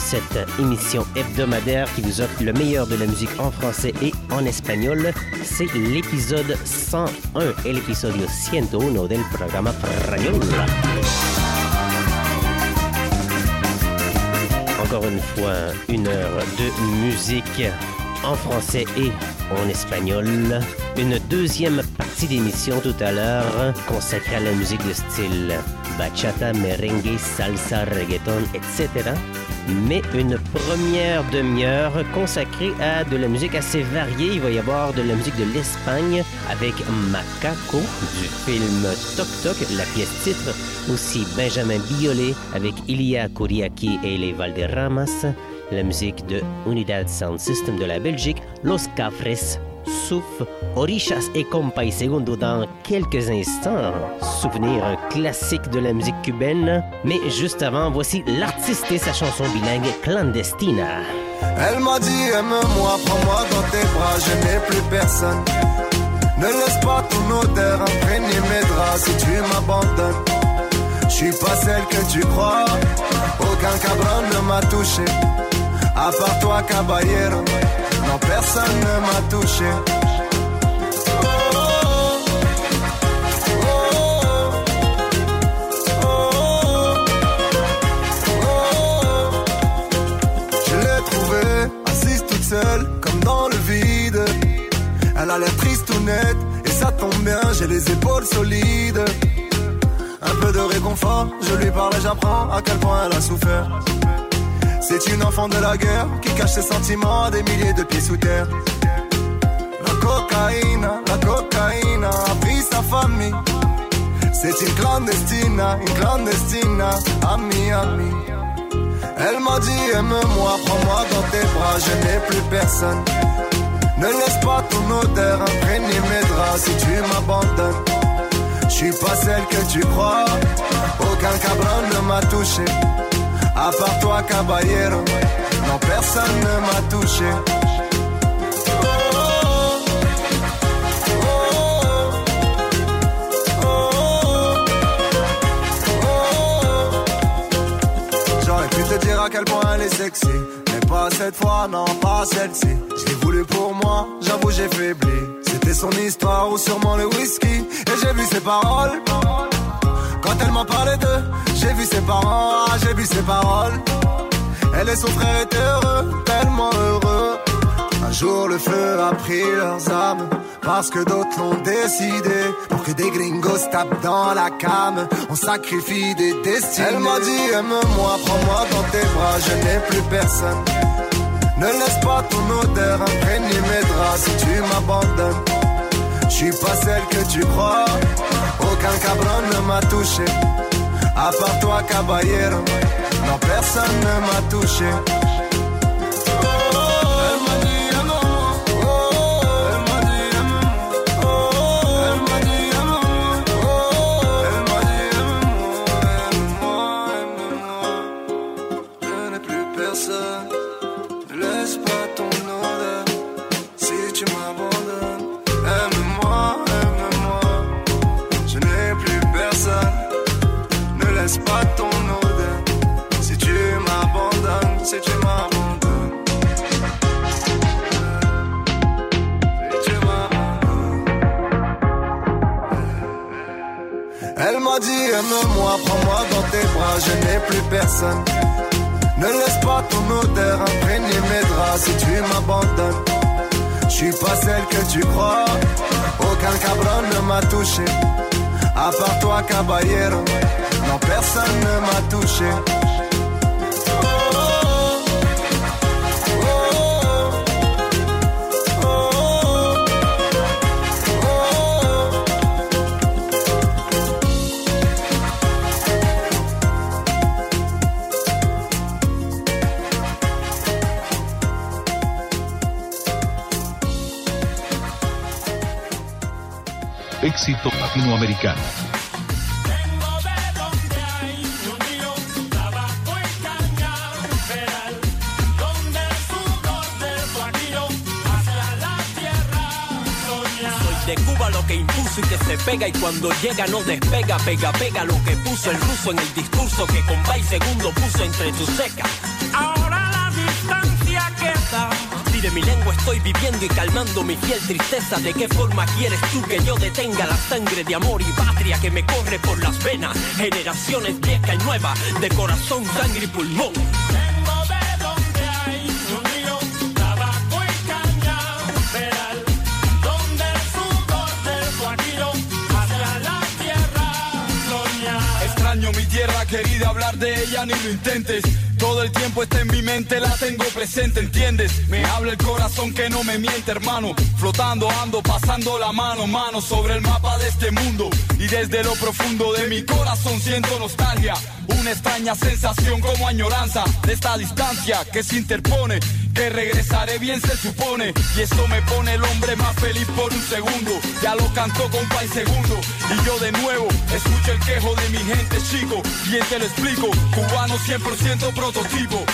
Cette émission hebdomadaire qui vous offre le meilleur de la musique en français et en espagnol. C'est l'épisode 101, el episodio 101 del programa Fragnol. Encore une fois, une heure de musique en français et en espagnol. Une deuxième partie d'émission tout à l'heure consacrée à la musique de style bachata, merengue, salsa, reggaeton, etc. Mais une première demi-heure consacrée à de la musique assez variée. Il va y avoir de la musique de l'Espagne avec Macaco du film Toc Toc, la pièce titre. Aussi Benjamin Biolay avec Ilia Kuriaki et les Valderramas. La musique de Unidad Sound System de la Belgique, Los Cafres, Souf, Orishas et Compay Segundo dans quelques instants. Souvenir un classique de la musique cubaine. Mais juste avant, voici l'artiste et sa chanson bilingue Clandestina. Elle m'a dit aime-moi, prends-moi dans tes bras, je n'ai plus personne. Ne laisse pas ton odeur imprégner mes draps si tu m'abandonnes. Je suis pas celle que tu crois, aucun cabron ne m'a touché. À part toi, caballero, non personne ne m'a touché. Et ça tombe bien, j'ai les épaules solides. Un peu de réconfort, je lui parle et j'apprends à quel point elle a souffert. C'est une enfant de la guerre qui cache ses sentiments à des milliers de pieds sous terre. La cocaïne, la cocaïne a pris sa famille. C'est une clandestine, une clandestine, ami, ami. Elle m'a dit aime-moi, prends-moi dans tes bras, je n'ai plus personne. Ne laisse pas ton odeur imprégner mes draps si tu m'abandonnes. Je suis pas celle que tu crois, aucun cabron ne m'a touché. À part toi, caballero, non personne ne m'a touché. À quel point elle est sexy, mais pas cette fois, non, pas celle-ci. J'ai voulu pour moi, j'avoue j'ai faibli. C'était son histoire ou sûrement le whisky, et j'ai vu ses paroles. Quand elle m'en parlait d'eux, j'ai vu ses parents, ah, j'ai vu ses paroles. Elle et son frère étaient heureux, tellement heureux. Un jour le feu a pris leurs âmes, parce que d'autres l'ont décidé. Pour que des gringos tapent dans la came, on sacrifie des destinées. Elle m'a dit aime-moi, prends-moi dans tes bras, je n'ai plus personne. Ne laisse pas ton odeur imprégner mes draps si tu m'abandonnes. Je suis pas celle que tu crois, aucun cabron ne m'a touché. À part toi, caballero, non personne ne m'a touché. je n'ai plus personne. Ne laisse pas ton odeur imprégner mes draps si tu m'abandonnes. Je suis pas celle que tu crois, aucun cabron ne m'a touché. À part toi, caballero, non, personne ne m'a touché. Soñar. Soy de Cuba lo que impuso y que se pega y cuando llega no despega, pega, pega lo que puso el ruso en el discurso que con y segundo puso entre tus secas. De mi lengua estoy viviendo y calmando mi fiel tristeza, ¿de qué forma quieres tú que yo detenga la sangre de amor y patria que me corre por las venas? Generaciones vieja y nueva, de corazón, sangre y pulmón. Vengo de donde hay un río, tabaco y caña, peral, donde el sudor del guajiro hacia la tierra soñar. Extraño mi tierra querida, hablar de ella ni lo intentes. Todo el tiempo está en mi mente, la tengo presente, ¿entiendes? Me habla el corazón que no me miente, hermano. Flotando ando, pasando la mano, mano sobre el mapa de este mundo. Y desde lo profundo de mi corazón siento nostalgia. Una extraña sensación como añoranza de esta distancia que se interpone. Que regresaré bien se supone. Y eso me pone el hombre más feliz por un segundo. Ya lo cantó con y segundo. Y yo de nuevo escucho el quejo de mi gente, chico. Bien te lo explico. Cubano 100% prototipo.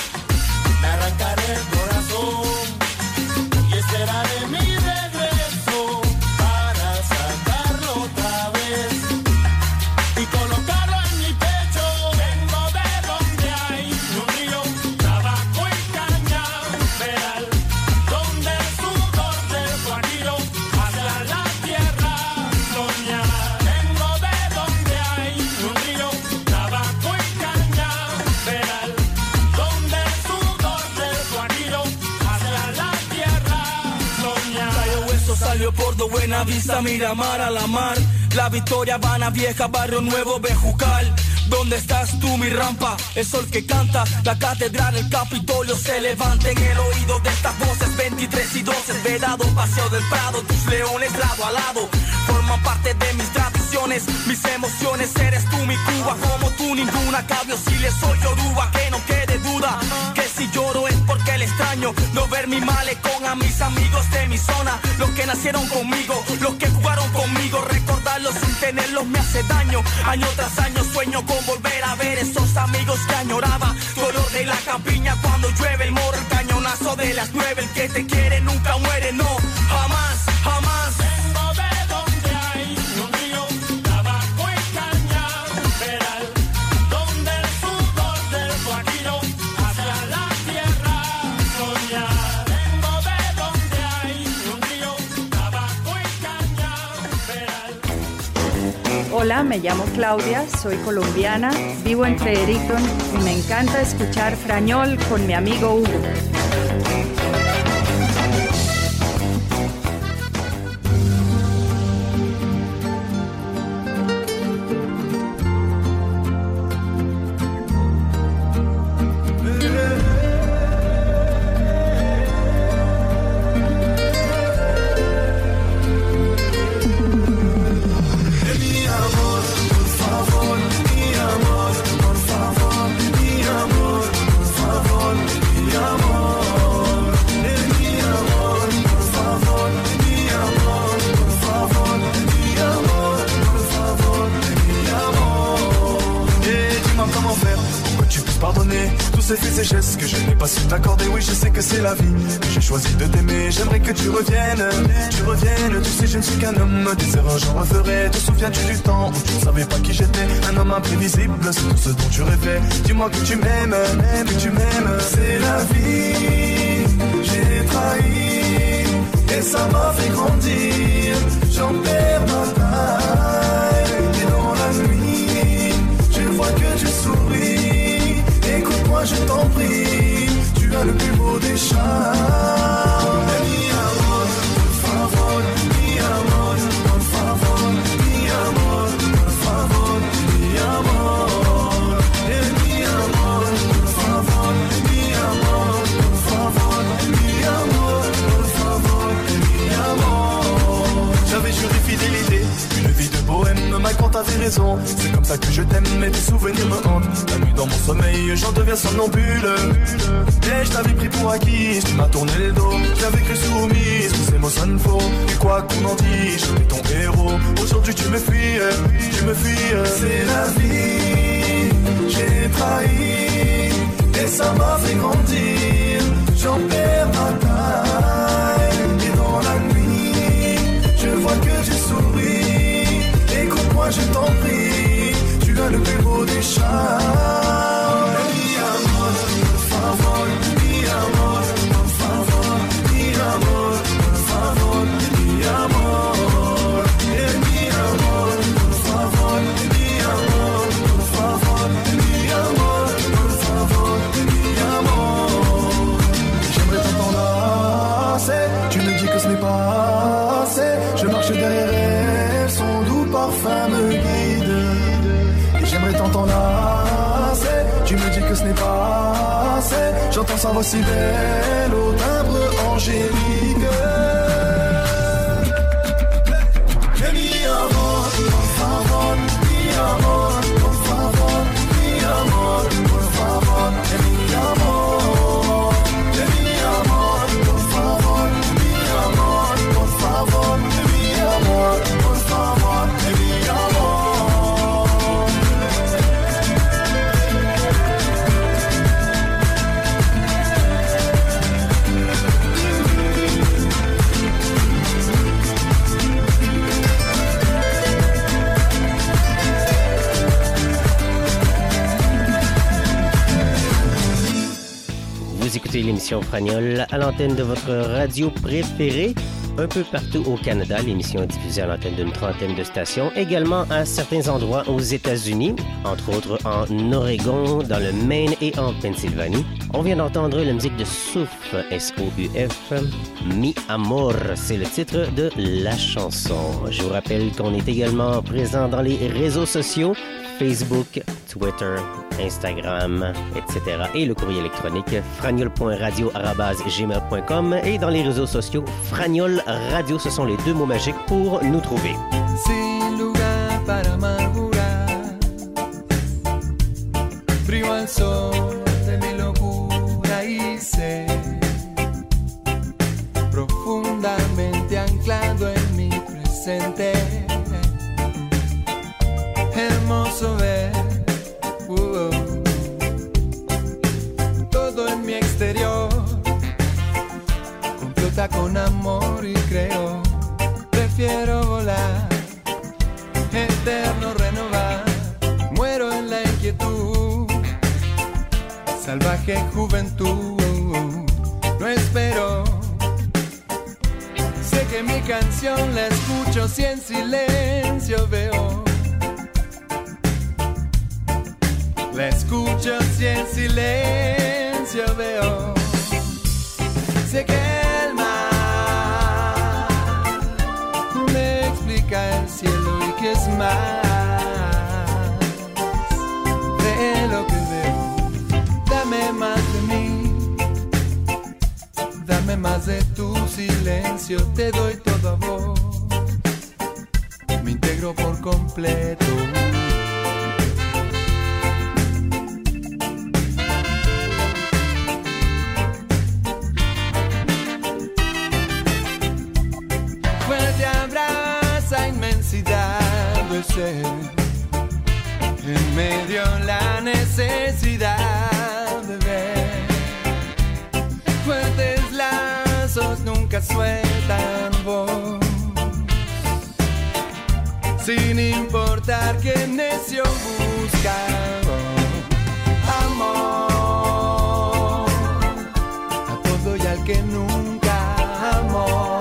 Me arrancaré el corazón y mi regreso Buena Vista, Miramar a la mar. La Victoria, Habana Vieja, Barrio Nuevo, Bejucal. ¿Dónde estás tú, mi rampa? El sol que canta, la catedral, el Capitolio se levanta en el oído de estas voces. 23 y 12, Vedado, Paseo del Prado, tus leones lado a lado. Forman parte de mis tradiciones, mis emociones. Eres tú, mi Cuba, como tú, ninguna. Cabio, si le soy Yoruba, que no quede duda. Si lloro es porque el extraño no ver mi malecón a mis amigos de mi zona. Los que nacieron conmigo, los que jugaron conmigo. Recordarlos sin tenerlos me hace daño. Año tras año sueño con volver a ver esos amigos que añoraba. Color de la campiña cuando llueve el moro, el cañonazo de las nueve. El que te quiere nunca muere, no, Hola, me llamo Claudia, soy colombiana, vivo en Fredericton y me encanta escuchar Frañol con mi amigo Hugo. J'aimerais que tu reviennes, tu reviennes. Tu sais, je ne suis qu'un homme, des erreurs j'en referai. Te souviens-tu du temps où tu ne savais pas qui j'étais? Un homme imprévisible, c'est tout ce dont tu rêvais. Dis-moi que tu m'aimes, que tu m'aimes. C'est la vie, j'ai trahi. Et ça m'a fait grandir, j'en perds ma taille. Et dans la nuit, je vois que tu souris. Écoute-moi, je t'en prie, le plus beau. C'est comme ça que je t'aime, mais tes souvenirs me hantent. La nuit dans mon sommeil, j'en deviens somnambule. Et je t'avais pris pour acquis, tu m'as tourné le dos. J'avais cru soumise, tous ces mots sonnent faux. Et quoi qu'on en dise, j'étais ton héros. Aujourd'hui tu me fuis, tu me fuis. C'est la vie, j'ai trahi. Et ça m'a fait grandir, j'en perds ma taille. Et dans la nuit, je vois que tu souris. Écoute-moi, je t'en deixar. se der. L'émission Fragnol à l'antenne de votre radio préférée. Un peu partout au Canada, l'émission est diffusée à l'antenne d'une trentaine de stations, également à certains endroits aux États-Unis, entre autres en Oregon, dans le Maine et en Pennsylvanie. On vient d'entendre la musique de Souf, S-O-U-F, Mi Amor, c'est le titre de la chanson. Je vous rappelle qu'on est également présent dans les réseaux sociaux, Facebook, Twitter, Instagram, etc. Et le courrier électronique fragnol.radio.gmail.com et dans les réseaux sociaux Fragnol Radio. Ce sont les deux mots magiques pour nous trouver. profundamente anclado en mi. Si en silencio veo, la escucho si en silencio veo, sé que el mar me explica el cielo y que es más de lo que veo. Dame más de mí, dame más de tu silencio, te doy todo a completo. fuerte abraza inmensidad del ser. En medio la necesidad de ver. Fuertes lazos nunca sueltan Sin importar que necio busca amor. A todo y al que nunca amó.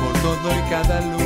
Por todo y cada lucha.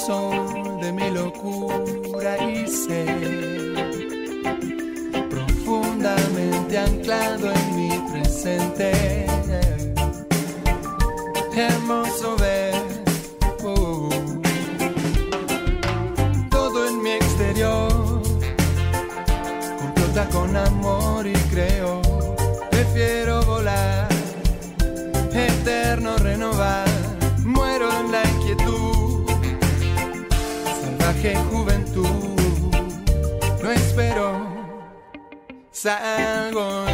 So. Salvaje juventud. No espero salgo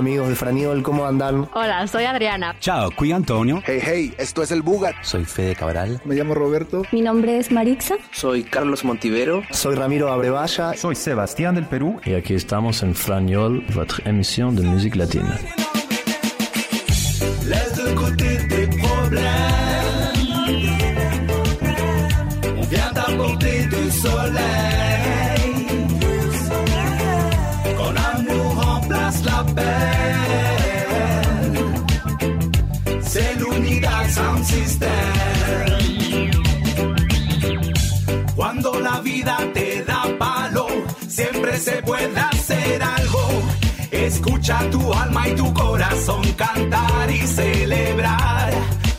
amigos de Franiol, ¿cómo andan? Hola, soy Adriana. Ciao, qui Antonio. Hey, hey, esto es el Bugat. Soy Fede Cabral. Me llamo Roberto. Mi nombre es Marixa. Soy Carlos Montivero. Soy Ramiro Abrevaya. Soy Sebastián del Perú. Y aquí estamos en Franiol, votre émission de musique latine. Hacer algo. Escucha tu alma y tu corazón cantar y celebrar.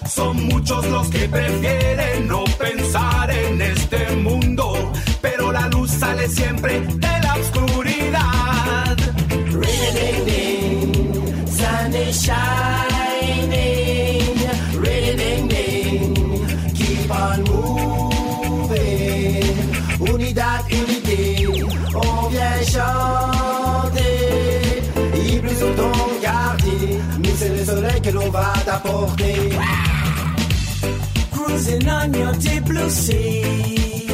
Son muchos los que prefieren no pensar en este mundo, pero la luz sale siempre de la oscuridad. Cruising on your deep blue sea.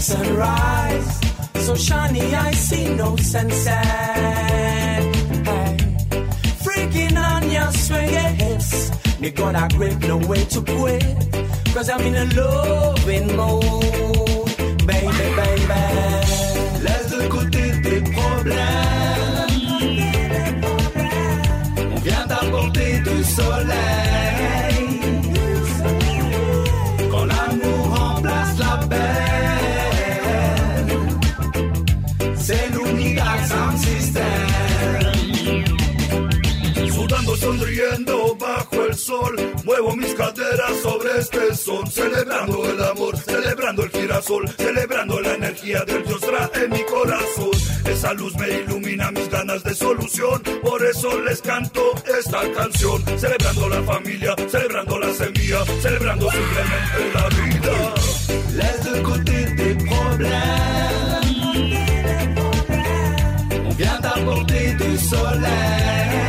Sunrise, so shiny I see no sunset. Hey. Freaking on your swinging hips. Me gonna grip, no way to quit. Cause I'm in a loving mood. Baby, baby. Laisse de côté tes problèmes. Soleil. Quand l'amour remplace la peine. C'est sound system. Sudando, sonriendo bajo el sol, muevo mis caderas sobre este son, celebrando el amor, celebrando el girasol, celebrando la energía del Dios Ra en mi corazón. Esa luz me ilumina mis ganas de solución, por eso les canto esta canción, celebrando la familia, celebrando la semilla, celebrando simplemente la vida. Laisse de côté tes problèmes. On vient t'apporter du soleil.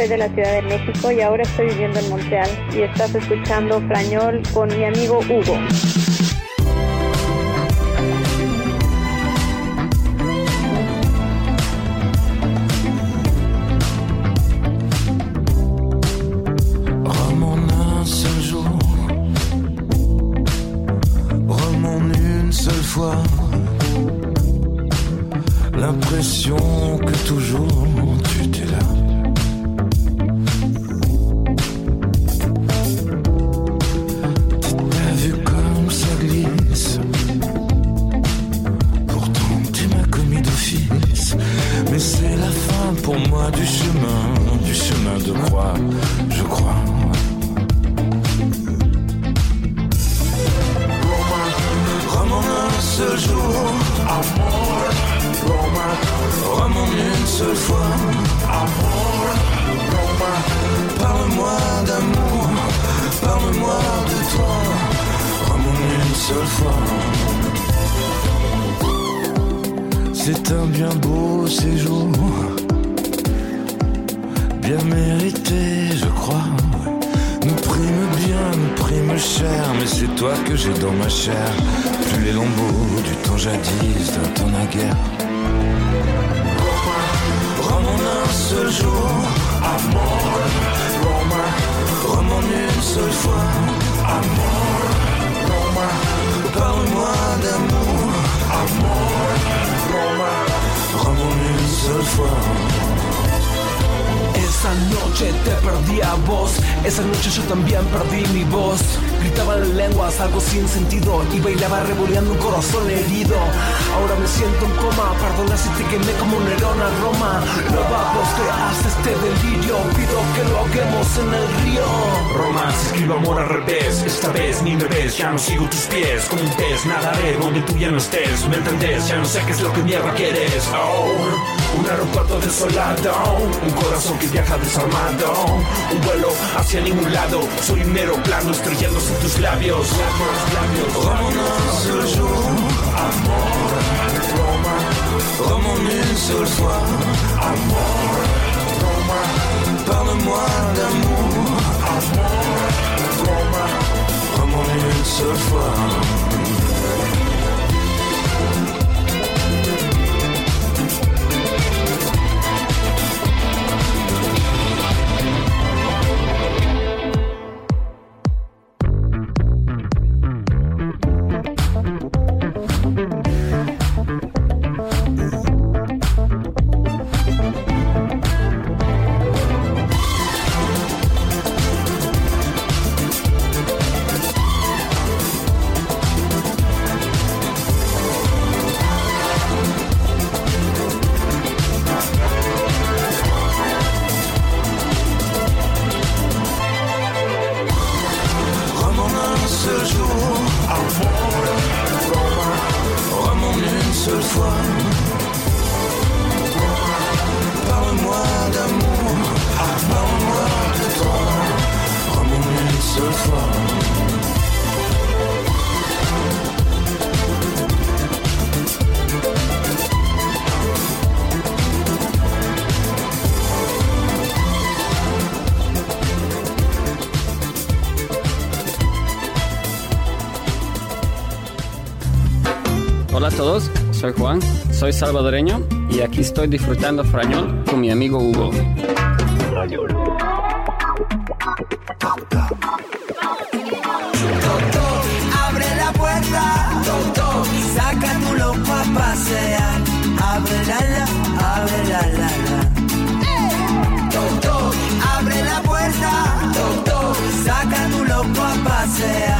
soy de la Ciudad de México y ahora estoy viviendo en Montreal y estás escuchando Frañol con mi amigo Hugo. más, escribo amor al revés Esta vez ni me ves, ya no sigo tus pies Como un pez, nadaré donde tú ya no estés. ¿Me entendés? Ya no sé qué es lo que mierda quieres. Oh, un aeropuerto desolado oh, Un corazón que viaja desarmado. Un vuelo hacia ningún lado. Soy un aeroplano estrellándose tus Labios, labios. soy Juan, soy salvadoreño y aquí estoy disfrutando frañol con mi amigo Hugo. Abre la puerta, saca tu loco a pasear. Abre la la, abre la la la. Toc abre la puerta. Toc toc, saca tu loco a pasear.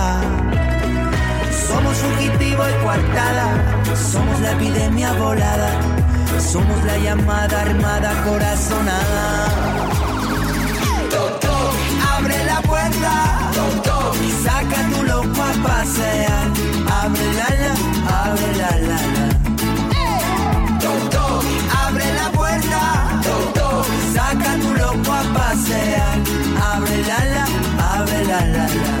Somos fugitivo y coartada. Somos la epidemia volada. Somos la llamada armada corazonada. Toc, abre la puerta. Toc, toc, saca tu loco a pasear. Abre la la, abre la la la. Toc, abre la puerta. Toc, saca tu loco a pasear. Abre la la, abre la la la.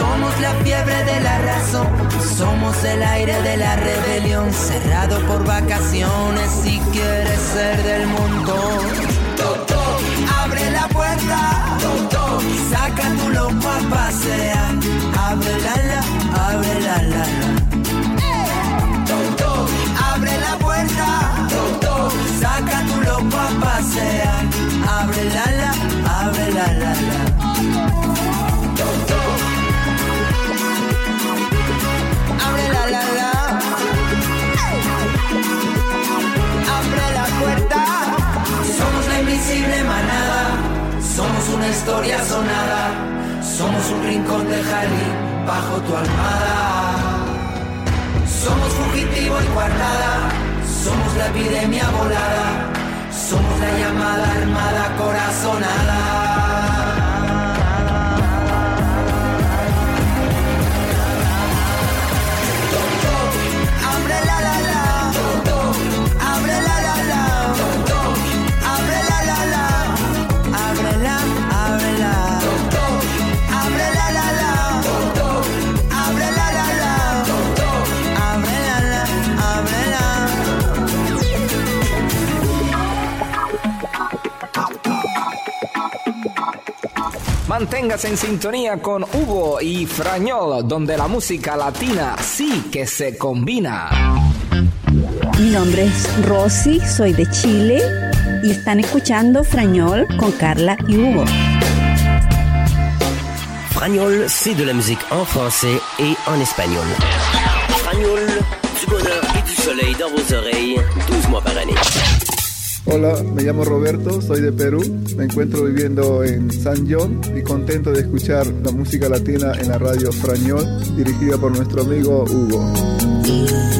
Somos la fiebre de la razón, somos el aire de la rebelión, cerrado por vacaciones si quieres ser del montón. Toc, toc, abre la puerta, toc, toc, saca tu loco a pasear, abre la la, abre la la la. Toc, toc, abre la puerta, toc, toc, saca tu loco a pasear, abre la la, abre la la la. Una historia sonada. Somos un rincón de jardín bajo tu almohada. Somos fugitivo y guardada. Somos la epidemia volada. Somos la llamada armada corazonada. Manténgase en sintonía con Hugo y Frañol, donde la música latina sí que se combina. Mi nombre es Rosy, soy de Chile y están escuchando Frañol con Carla y Hugo. Fragnol, c'est de la musique en français et en espagnol. Fragnol, du bonheur et du soleil dans vos oreilles, 12 mois par année. Hola, me llamo Roberto, soy de Perú, me encuentro viviendo en San John y contento de escuchar la música latina en la radio Frañol, dirigida por nuestro amigo Hugo.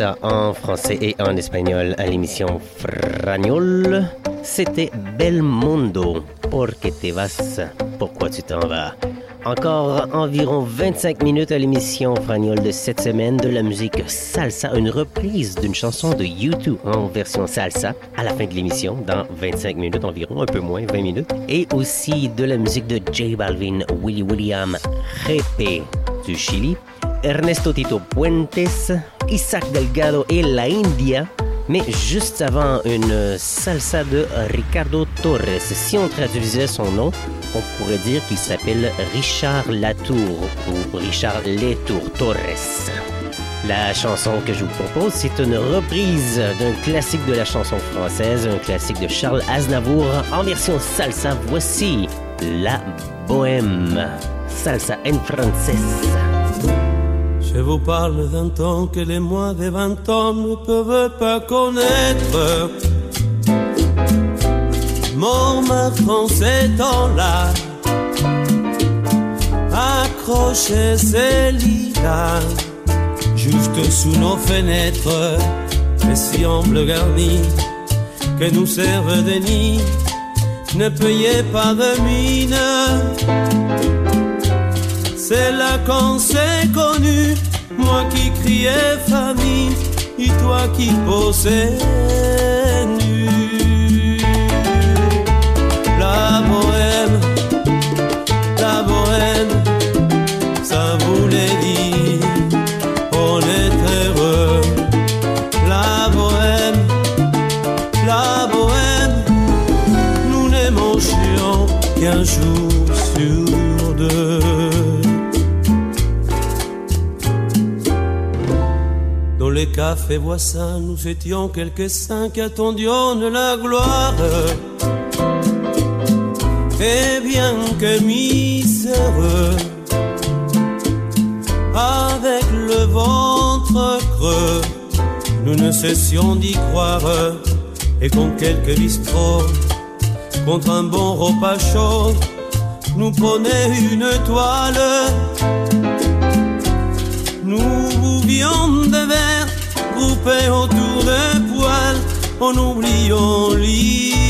En français et en espagnol à l'émission Fragnol. C'était Bel Mundo. Porque te vas? Pourquoi tu t'en vas? Encore environ 25 minutes à l'émission Fragnol de cette semaine de la musique salsa, une reprise d'une chanson de YouTube en version salsa à la fin de l'émission, dans 25 minutes environ, un peu moins, 20 minutes. Et aussi de la musique de J Balvin, Willy William, Jepe du Chili, Ernesto Tito Puentes, Isaac Delgado et La India. Mais juste avant, une salsa de Ricardo Torres. Si on traduisait son nom, on pourrait dire qu'il s'appelle Richard Latour ou Richard Letour Torres. La chanson que je vous propose, c'est une reprise d'un classique de la chanson française, un classique de Charles Aznavour en version salsa. Voici La Bohème. Salsa en français. Je vous parle d'un temps que les moins de 20 ans ne peuvent pas connaître. Montmartre ces temps-là, accrochait ses lilas juste sous nos fenêtres, les siècles garnis que nous servent des nids, ne payez pas de mine. C'est là qu'on s'est connu, moi qui criais famille, et toi qui posais Les cafés voisins, nous étions quelques-uns qui attendions la gloire. Et bien que miséreux, avec le ventre creux, nous ne cessions d'y croire. Et con quelques bistrots, contre un bon repas chaud, nous prenait une toile. Nous bouvions de verre, coupé autour des poils en oubliant l'île.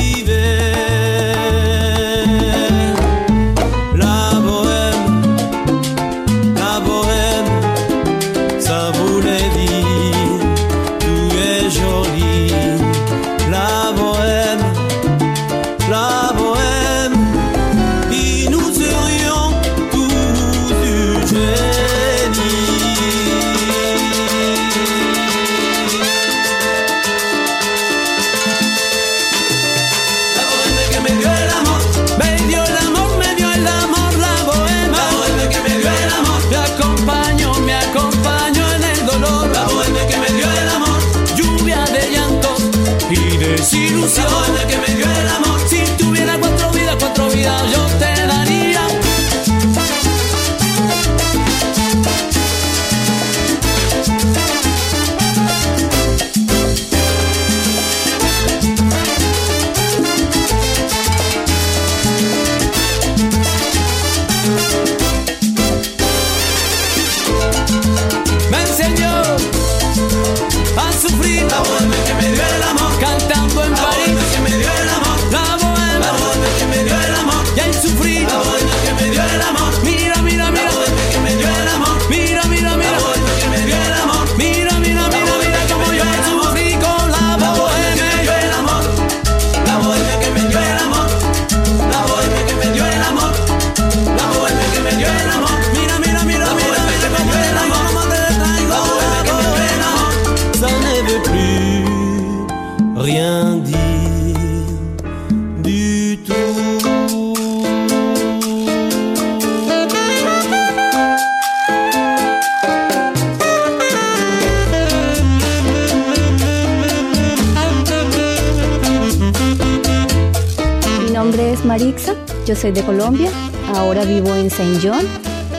Yo soy de Colombia, ahora vivo en Saint John.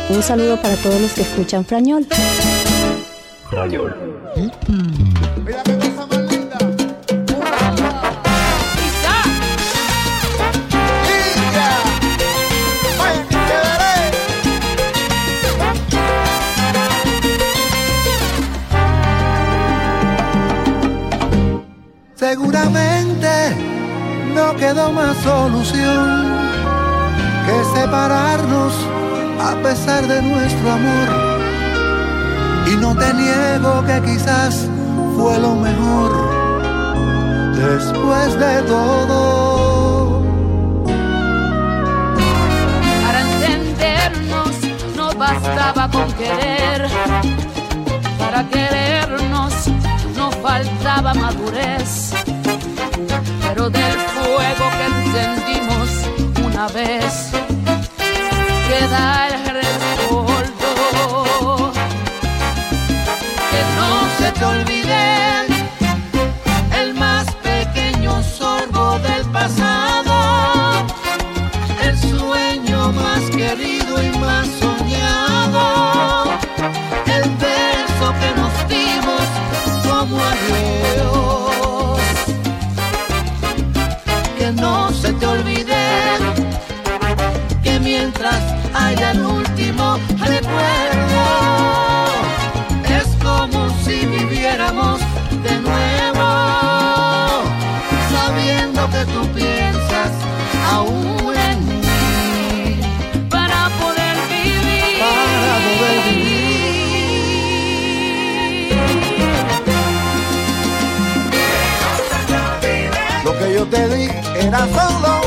Un saludo para todos los que escuchan Frañol. Frañol. Seguramente no quedó más solución que separarnos a pesar de nuestro amor. Y no te niego que quizás fue lo mejor después de todo. Para entendernos no bastaba con querer. Para querernos no faltaba madurez. Pero del fuego que encendimos una vez queda 那风楼。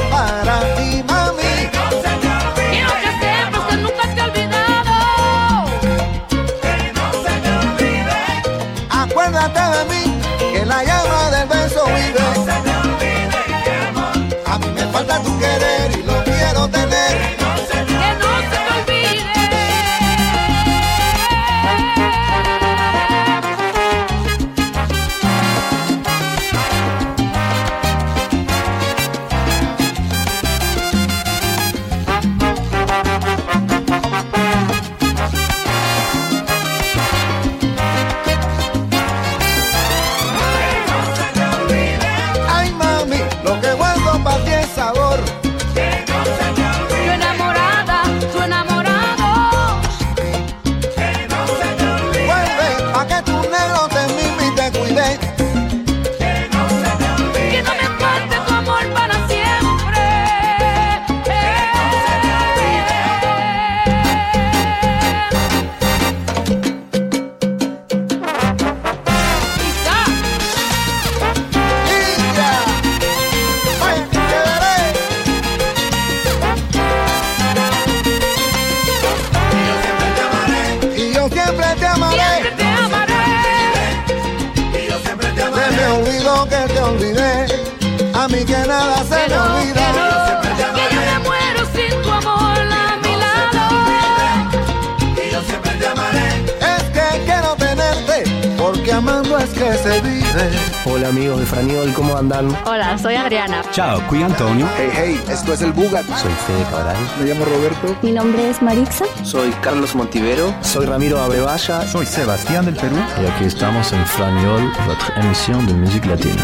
Amigos de Franiol, ¿cómo andan? Hola, soy Adriana. Ciao, qui Antonio. Hey, hey, esto es el Bugat. Soy Fede Cabral. Me llamo Roberto. Mi nombre es Marixa. Soy Carlos Montivero. Soy Ramiro Abrevaya. Soy Sebastián del Perú. Y aquí estamos en Fragnol, votre émission de musique latine.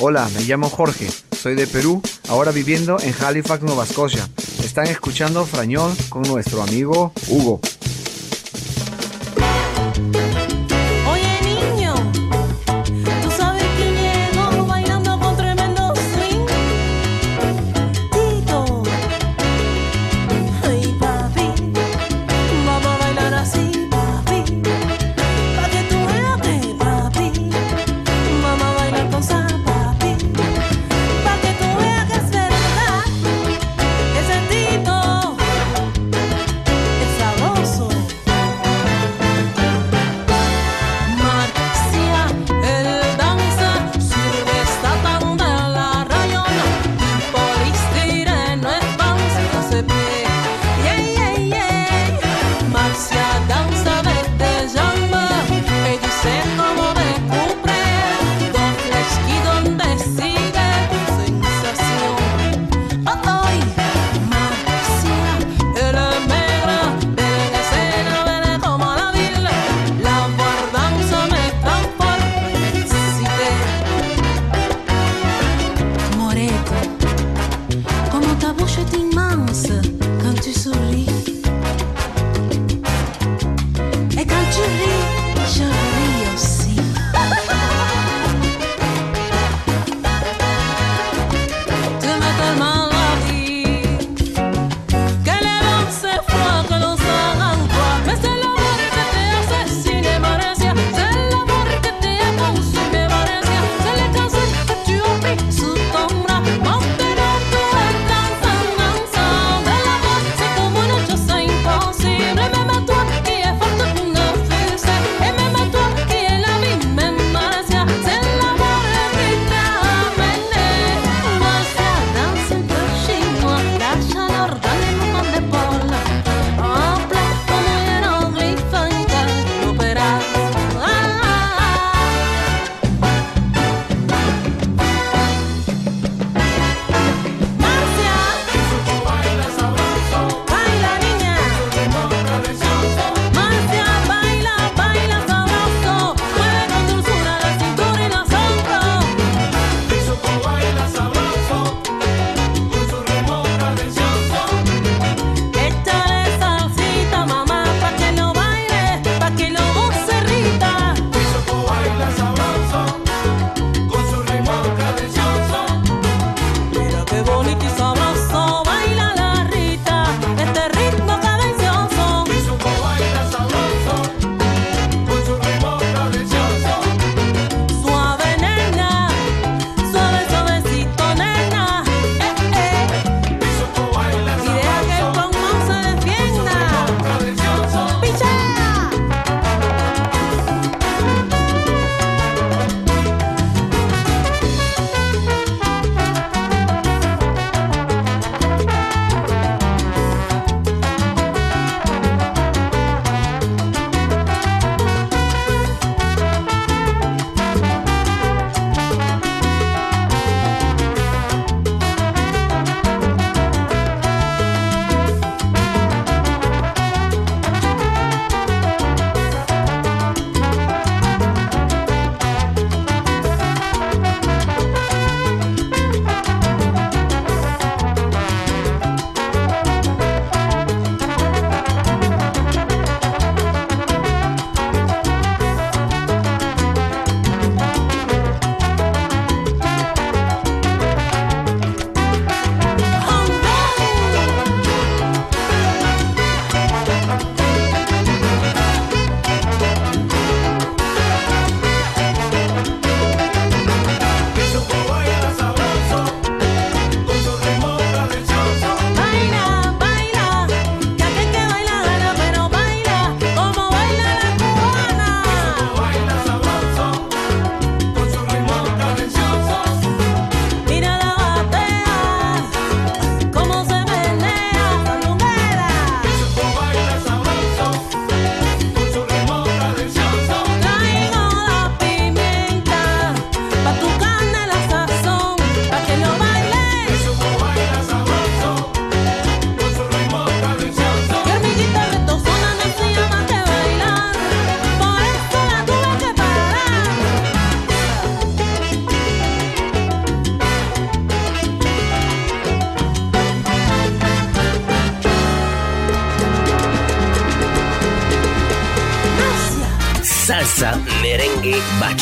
Hola, me llamo Jorge, soy de Perú, ahora viviendo en Halifax, Nueva Escocia. Están escuchando Frañol con nuestro amigo Hugo.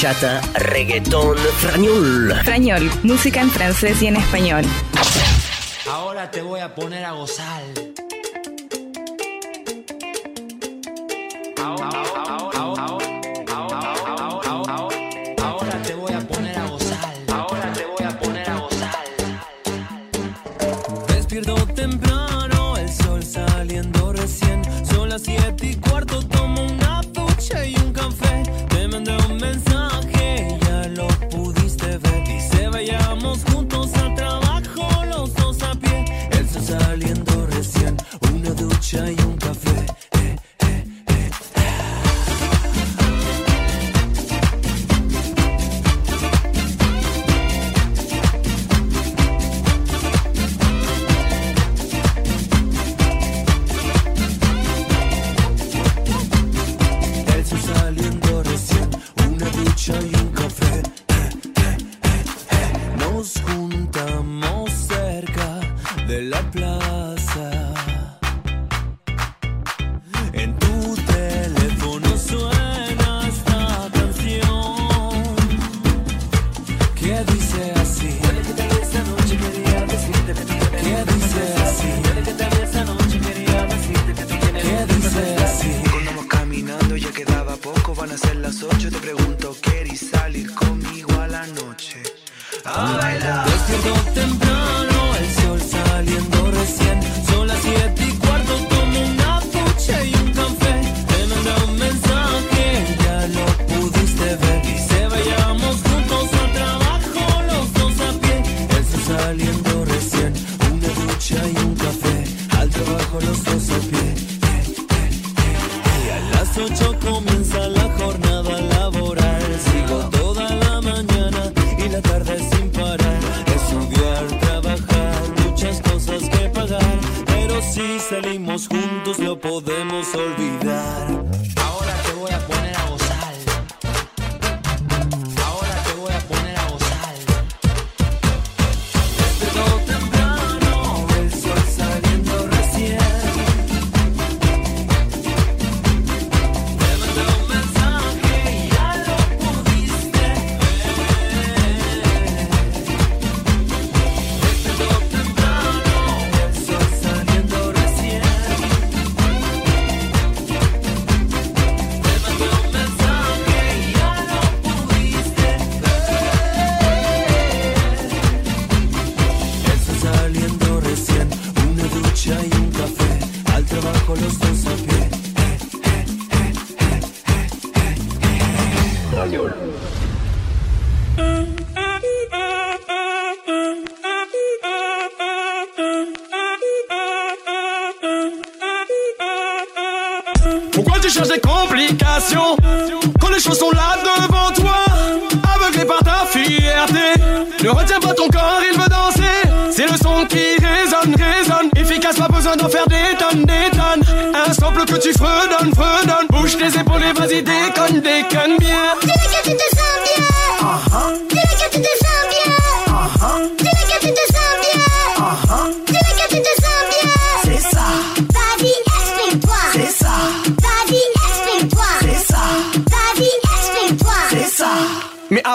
bachata, reggaetón, frañol. Frañol, música en francés y en español. Ahora te voy a poner a gozar.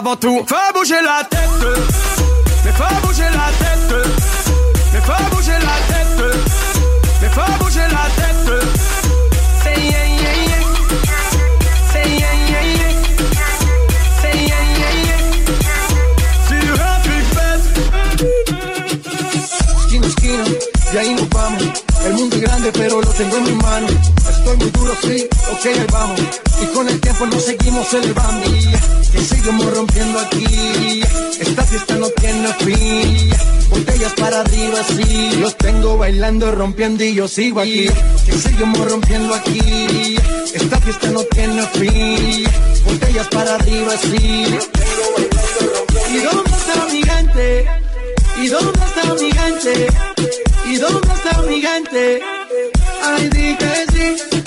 avant bouger la tête, mais fais bouger la tête, mais fais bouger la tête, mais fais bouger la tête. C'est yeah, yeah, yeah. Yeah, yeah, yeah. Yeah, yeah, yeah. Y nos vamos. El mundo es grande, pero lo tengo en mis manos. Estoy muy duro, sí, ok, vamos. Y con el tiempo nos seguimos el bambi Que seguimos rompiendo aquí. Esta fiesta no tiene fin. Botellas para arriba, sí. Los tengo bailando, rompiendo y yo sigo aquí. Que seguimos rompiendo aquí. Esta fiesta no tiene fin. Botellas para arriba, sí. ¿Y dónde está mi gente? ¿Y dónde está mi gente? ¿Y dónde está mi gente? Ay, di sí.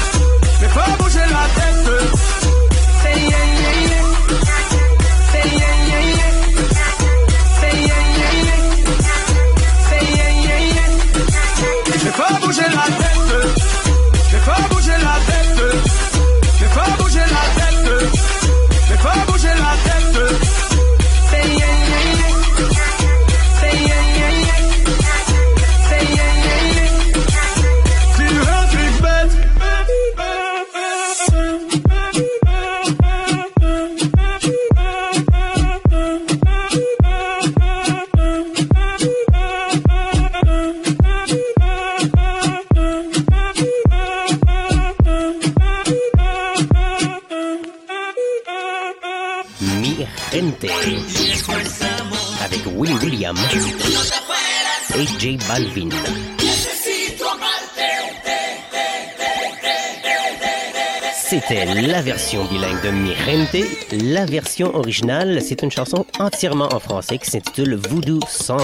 William et J Balvin. C'était la version bilingue de Mi Gente. La version originale, c'est une chanson entièrement en français qui s'intitule Voodoo Song.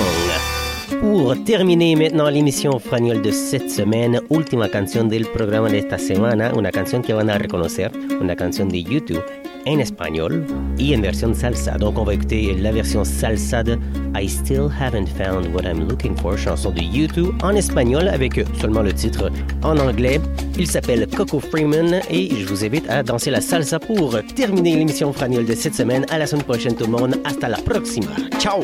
Pour terminer maintenant l'émission Frañol de cette semaine, última canción del programa de esta semana, una canción que van a reconocer, una canción de YouTube en espagnol y en versión salsa. Donc on va écouter la version salsa de I Still Haven't Found What I'm Looking For, chanson de YouTube en espagnol avec seulement le titre en anglais. Il s'appelle Coco Freeman et je vous invite à danser la salsa pour terminer l'émission Fragnol de cette semaine. À la semaine prochaine tout le monde. Hasta la próxima. Ciao!